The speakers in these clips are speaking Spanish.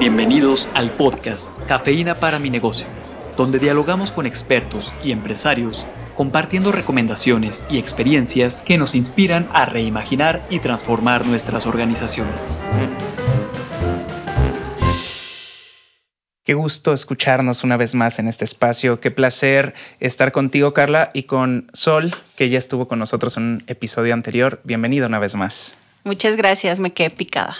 Bienvenidos al podcast Cafeína para mi negocio, donde dialogamos con expertos y empresarios compartiendo recomendaciones y experiencias que nos inspiran a reimaginar y transformar nuestras organizaciones. Qué gusto escucharnos una vez más en este espacio. Qué placer estar contigo, Carla, y con Sol, que ya estuvo con nosotros en un episodio anterior. Bienvenido una vez más. Muchas gracias, me quedé picada.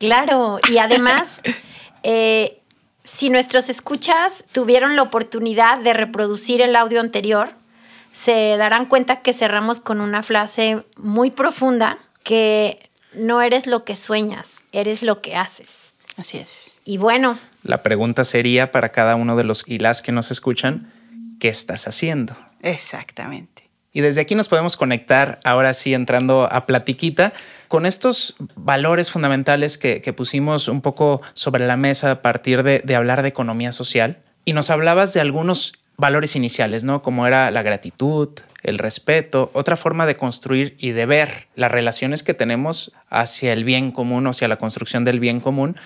Claro, y además, eh, si nuestros escuchas tuvieron la oportunidad de reproducir el audio anterior, se darán cuenta que cerramos con una frase muy profunda que no eres lo que sueñas, eres lo que haces. Así es. Y bueno. La pregunta sería para cada uno de los y las que nos escuchan, ¿qué estás haciendo? Exactamente. Y desde aquí nos podemos conectar, ahora sí entrando a platiquita, con estos valores fundamentales que, pusimos un poco sobre la mesa a partir de, de hablar de economía social. Y nos hablabas de algunos valores iniciales, ¿no? Como era la gratitud, el respeto, otra forma de construir y de ver las relaciones que tenemos hacia el bien común, hacia la construcción del bien común.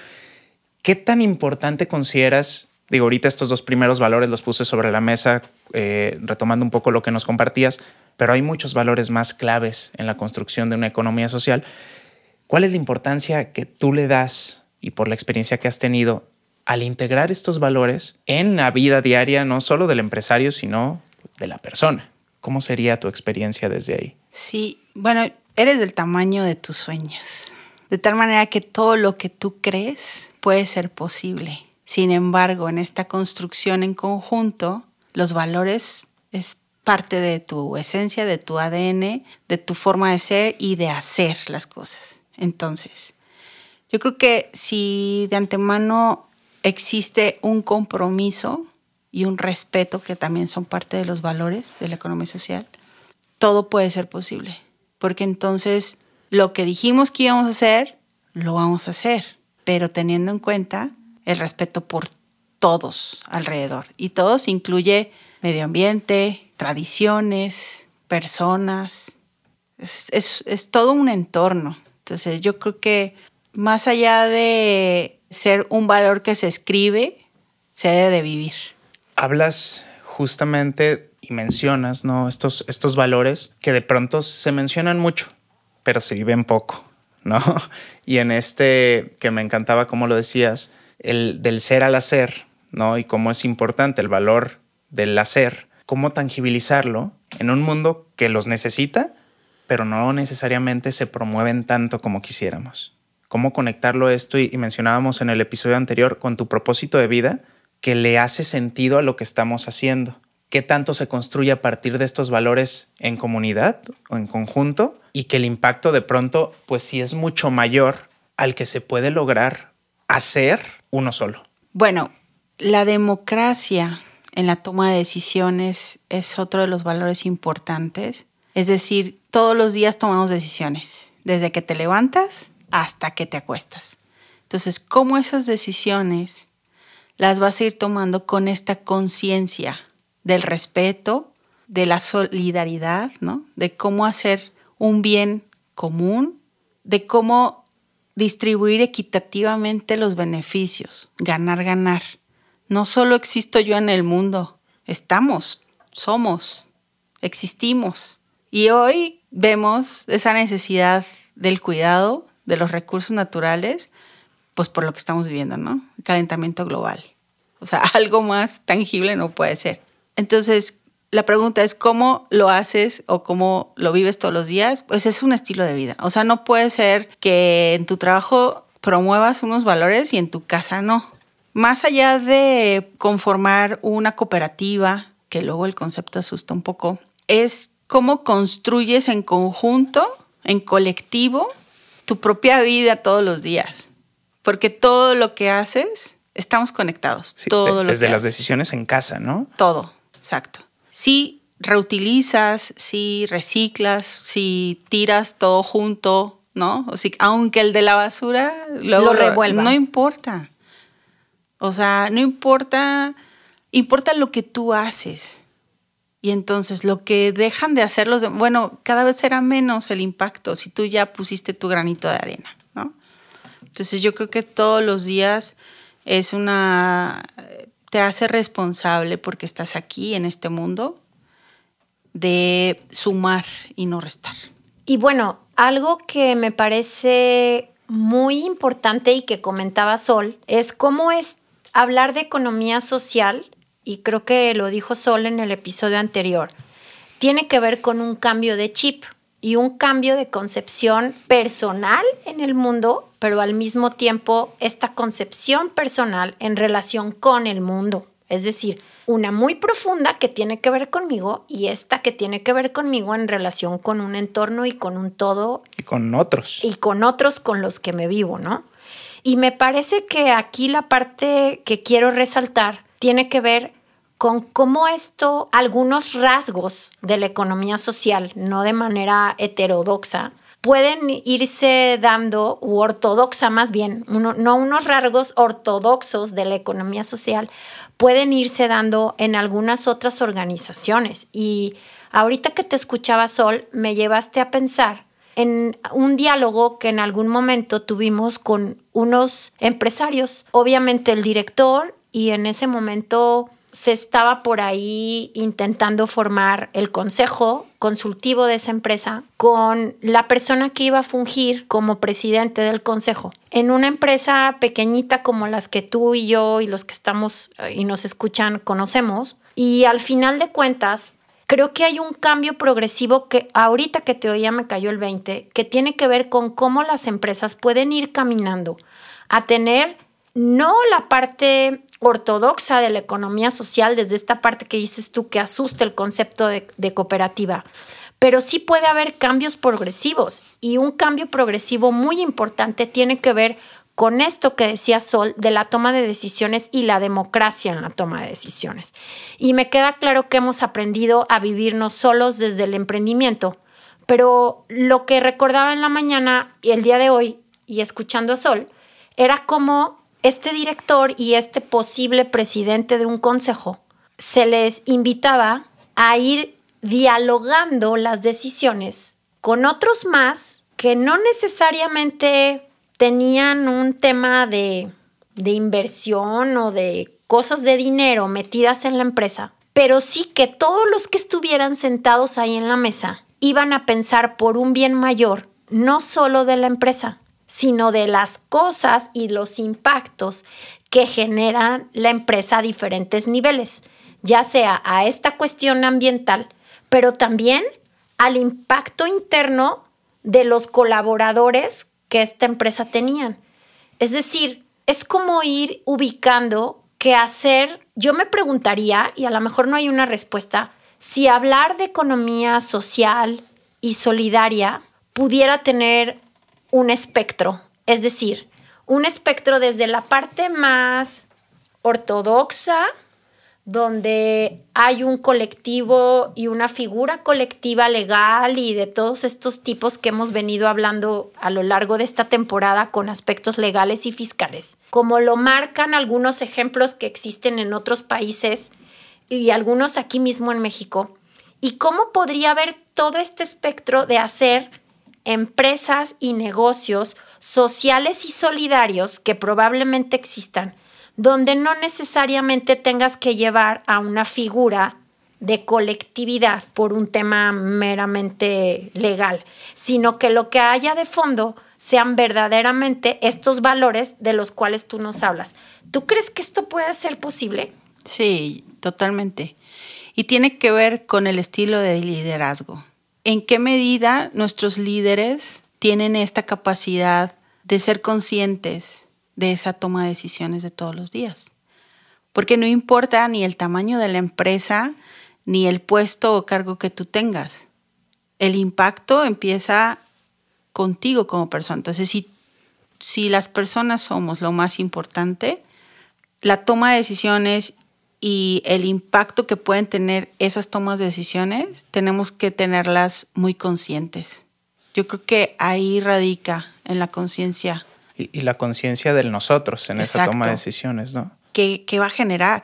¿Qué tan importante consideras Digo, ahorita estos dos primeros valores los puse sobre la mesa, eh, retomando un poco lo que nos compartías, pero hay muchos valores más claves en la construcción de una economía social. ¿Cuál es la importancia que tú le das y por la experiencia que has tenido al integrar estos valores en la vida diaria, no solo del empresario, sino de la persona? ¿Cómo sería tu experiencia desde ahí? Sí, bueno, eres del tamaño de tus sueños, de tal manera que todo lo que tú crees puede ser posible sin embargo, en esta construcción en conjunto, los valores es parte de tu esencia, de tu ADN, de tu forma de ser y de hacer las cosas. Entonces, yo creo que si de antemano existe un compromiso y un respeto, que también son parte de los valores de la economía social, todo puede ser posible. Porque entonces lo que dijimos que íbamos a hacer, lo vamos a hacer, pero teniendo en cuenta el respeto por todos alrededor. Y todos incluye medio ambiente, tradiciones, personas. Es, todo un entorno. Entonces yo creo que más allá de ser un valor que se escribe, se debe de vivir. Hablas justamente y mencionas ¿no? estos, estos valores que de pronto se mencionan mucho, pero se viven poco, ¿no? Y en este que me encantaba como lo decías, el del ser al hacer, ¿no? Y cómo es importante el valor del hacer, cómo tangibilizarlo en un mundo que los necesita, pero no necesariamente se promueven tanto como quisiéramos. Cómo conectarlo esto y, mencionábamos en el episodio anterior con tu propósito de vida que le hace sentido a lo que estamos haciendo. ¿Qué tanto se construye a partir de estos valores en comunidad o en conjunto? Y que el impacto de pronto, pues sí es mucho mayor al que se puede lograr hacer uno solo? Bueno, la democracia en la toma de decisiones es otro de los valores importantes. Es decir, todos los días tomamos decisiones, desde que te levantas hasta que te acuestas. Entonces, ¿cómo esas decisiones las vas a ir tomando con esta conciencia del respeto, de la solidaridad, ¿no? De cómo hacer un bien común, de cómo distribuir equitativamente los beneficios, ganar, ganar. No solo existo yo en el mundo, estamos, somos, existimos. Y hoy vemos esa necesidad del cuidado de los recursos naturales, pues por lo que estamos viviendo, ¿no? calentamiento global. O sea, algo más tangible no puede ser. Entonces, la pregunta es cómo lo haces o cómo lo vives todos los días. Pues es un estilo de vida. O sea, no puede ser que en tu trabajo promuevas unos valores y en tu casa no. Más allá de conformar una cooperativa, que luego el concepto asusta un poco, es cómo construyes en conjunto, en colectivo, tu propia vida todos los días. Porque todo lo que haces, estamos conectados. todo desde las decisiones en casa, ¿no? Todo, exacto si reutilizas, si reciclas, si tiras todo junto, ¿no? O si, aunque el de la basura lo revuelva. No importa. O sea, no importa, importa lo que tú haces. Y entonces lo que dejan de hacer los bueno, cada vez será menos el impacto si tú ya pusiste tu granito de arena, ¿no? Entonces yo creo que todos los días es una, te hace responsable porque estás aquí en este mundo de sumar y no restar. Y bueno, algo que me parece muy importante y que comentaba Sol es cómo es hablar de economía social, y creo que lo dijo Sol en el episodio anterior, tiene que ver con un cambio de chip y un cambio de concepción personal en el mundo, pero al mismo tiempo esta concepción personal en relación con el mundo. Es decir, una muy profunda que tiene que ver conmigo y esta que tiene que ver conmigo en relación con un entorno y con un todo. Y con otros. Y con otros con los que me vivo, ¿no? Y me parece que aquí la parte que quiero resaltar tiene que ver con cómo esto, algunos rasgos de la economía social, no de manera heterodoxa, pueden irse dando, u ortodoxa más bien, no unos rasgos ortodoxos de la economía social, pueden irse dando en algunas otras organizaciones. Y ahorita que te escuchaba Sol, me llevaste a pensar en un diálogo que en algún momento tuvimos con unos empresarios, obviamente el director y en ese momento se estaba por ahí intentando formar el consejo consultivo de esa empresa con la persona que iba a fungir como presidente del consejo. En una empresa pequeñita como las que tú y yo y los que estamos eh, y nos escuchan conocemos. Y al final de cuentas, creo que hay un cambio progresivo que ahorita que te oía me cayó el 20, que tiene que ver con cómo las empresas pueden ir caminando a tener no la parte ortodoxa de la economía social, desde esta parte que dices tú que asusta el concepto de, cooperativa, pero sí puede haber cambios progresivos y un cambio progresivo muy importante tiene que ver con esto que decía Sol de la toma de decisiones y la democracia en la toma de decisiones. Y me queda claro que hemos aprendido a vivirnos solos desde el emprendimiento, pero lo que recordaba en la mañana y el día de hoy y escuchando a Sol era como este director y este posible presidente de un consejo se les invitaba a ir dialogando las decisiones con otros más que no necesariamente tenían un tema de, inversión o de cosas de dinero metidas en la empresa, pero sí que todos los que estuvieran sentados ahí en la mesa iban a pensar por un bien mayor, no solo de la empresa, sino de las cosas y los impactos que generan la empresa a diferentes niveles, ya sea a esta cuestión ambiental, pero también al impacto interno de los colaboradores que esta empresa tenían. Es decir, es como ir ubicando qué hacer, yo me preguntaría, y a lo mejor no hay una respuesta, si hablar de economía social y solidaria pudiera tener un espectro, es decir, un espectro desde la parte más ortodoxa, donde hay un colectivo y una figura colectiva legal y de todos estos tipos que hemos venido hablando a lo largo de esta temporada con aspectos legales y fiscales, como lo marcan algunos ejemplos que existen en otros países y algunos aquí mismo en México, y cómo podría haber todo este espectro de hacer empresas y negocios sociales y solidarios que probablemente existan, donde no necesariamente tengas que llevar a una figura de colectividad por un tema meramente legal, sino que lo que haya de fondo sean verdaderamente estos valores de los cuales tú nos hablas. ¿Tú crees que esto puede ser posible? Sí, totalmente. Y tiene que ver con el estilo de liderazgo en qué medida nuestros líderes tienen esta capacidad de ser conscientes de esa toma de decisiones de todos los días. Porque no importa ni el tamaño de la empresa, ni el puesto o cargo que tú tengas. El impacto empieza contigo como persona. Entonces, si, si las personas somos lo más importante, la toma de decisiones y el impacto que pueden tener esas tomas de decisiones, tenemos que tenerlas muy conscientes. Yo creo que ahí radica en la conciencia. Y, la conciencia del nosotros en esa toma de decisiones, ¿no? ¿Qué, va a generar?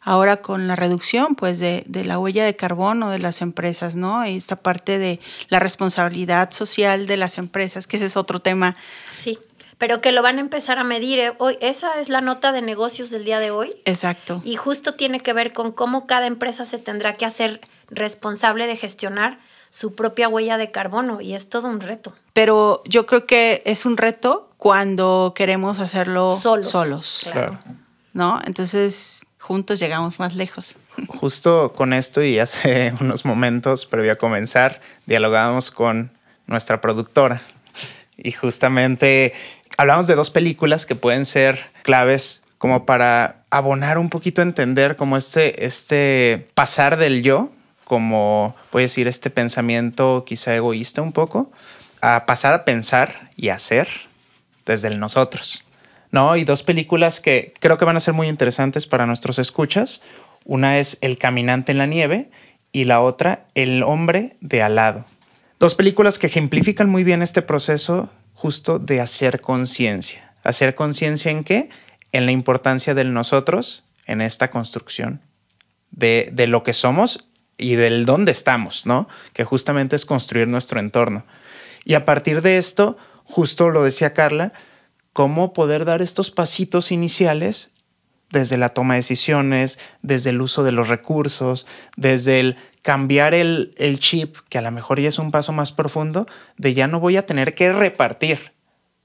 Ahora con la reducción pues de, de, la huella de carbono de las empresas, ¿no? Y esta parte de la responsabilidad social de las empresas, que ese es otro tema. Sí. Pero que lo van a empezar a medir. ¿eh? Hoy, esa es la nota de negocios del día de hoy. Exacto. Y justo tiene que ver con cómo cada empresa se tendrá que hacer responsable de gestionar su propia huella de carbono y es todo un reto. Pero yo creo que es un reto cuando queremos hacerlo Solos, solos, claro. ¿no? Entonces, juntos llegamos más lejos. Justo con esto y hace unos momentos previo a comenzar, dialogábamos con nuestra productora y justamente hablamos de dos películas que pueden ser claves como para abonar un poquito a entender como este, este pasar del yo, como puede decir este pensamiento quizá egoísta un poco, a pasar a pensar y hacer desde el nosotros. ¿No? Y dos películas que creo que van a ser muy interesantes para nuestros escuchas. Una es El caminante en la nieve y la otra El hombre de al lado. Dos películas que ejemplifican muy bien este proceso justo de hacer conciencia. ¿Hacer conciencia en qué? En la importancia del nosotros en esta construcción de, de lo que somos y del dónde estamos, ¿no? Que justamente es construir nuestro entorno. Y a partir de esto, justo lo decía Carla, cómo poder dar estos pasitos iniciales desde la toma de decisiones, desde el uso de los recursos, desde el cambiar el, el, chip, que a lo mejor ya es un paso más profundo, de ya no voy a tener que repartir,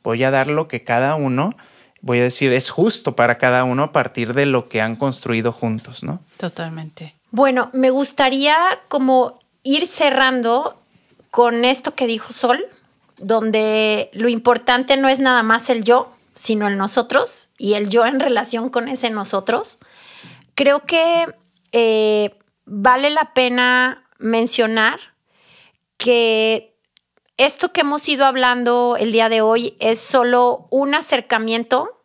voy a dar lo que cada uno, voy a decir, es justo para cada uno a partir de lo que han construido juntos, ¿no? Totalmente. Bueno, me gustaría como ir cerrando con esto que dijo Sol, donde lo importante no es nada más el yo, sino el nosotros y el yo en relación con ese nosotros. Creo que eh, vale la pena mencionar que esto que hemos ido hablando el día de hoy es solo un acercamiento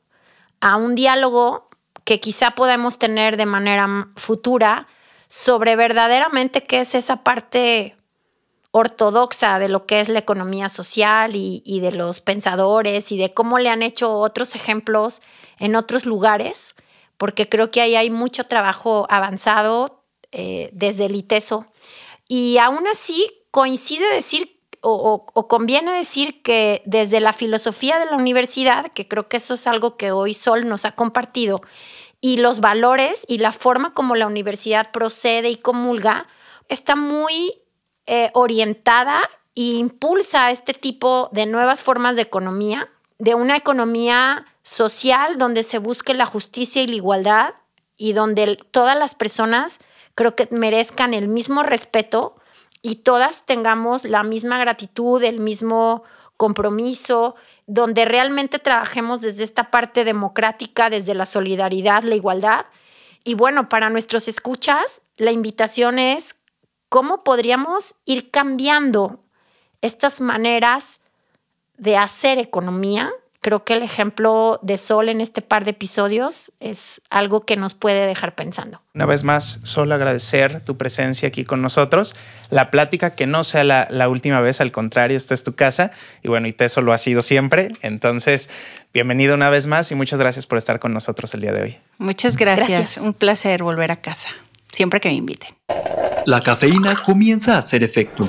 a un diálogo que quizá podamos tener de manera futura sobre verdaderamente qué es esa parte ortodoxa de lo que es la economía social y, y, de los pensadores y de cómo le han hecho otros ejemplos en otros lugares, porque creo que ahí hay mucho trabajo avanzado eh, desde el ITESO. Y aún así coincide decir o, conviene decir que desde la filosofía de la universidad, que creo que eso es algo que hoy Sol nos ha compartido, y los valores y la forma como la universidad procede y comulga, está muy eh, orientada e impulsa este tipo de nuevas formas de economía, de una economía social donde se busque la justicia y la igualdad y donde todas las personas creo que merezcan el mismo respeto y todas tengamos la misma gratitud, el mismo compromiso, donde realmente trabajemos desde esta parte democrática, desde la solidaridad, la igualdad. Y bueno, para nuestros escuchas, la invitación es cómo podríamos ir cambiando estas maneras de hacer economía. Creo que el ejemplo de Sol en este par de episodios es algo que nos puede dejar pensando. Una vez más, Sol, agradecer tu presencia aquí con nosotros. La plática que no sea la, la última vez, al contrario, esta es tu casa y bueno, y Teso lo ha sido siempre. Entonces, bienvenido una vez más y muchas gracias por estar con nosotros el día de hoy. Muchas gracias. gracias. Un placer volver a casa, siempre que me inviten. La cafeína comienza a hacer efecto.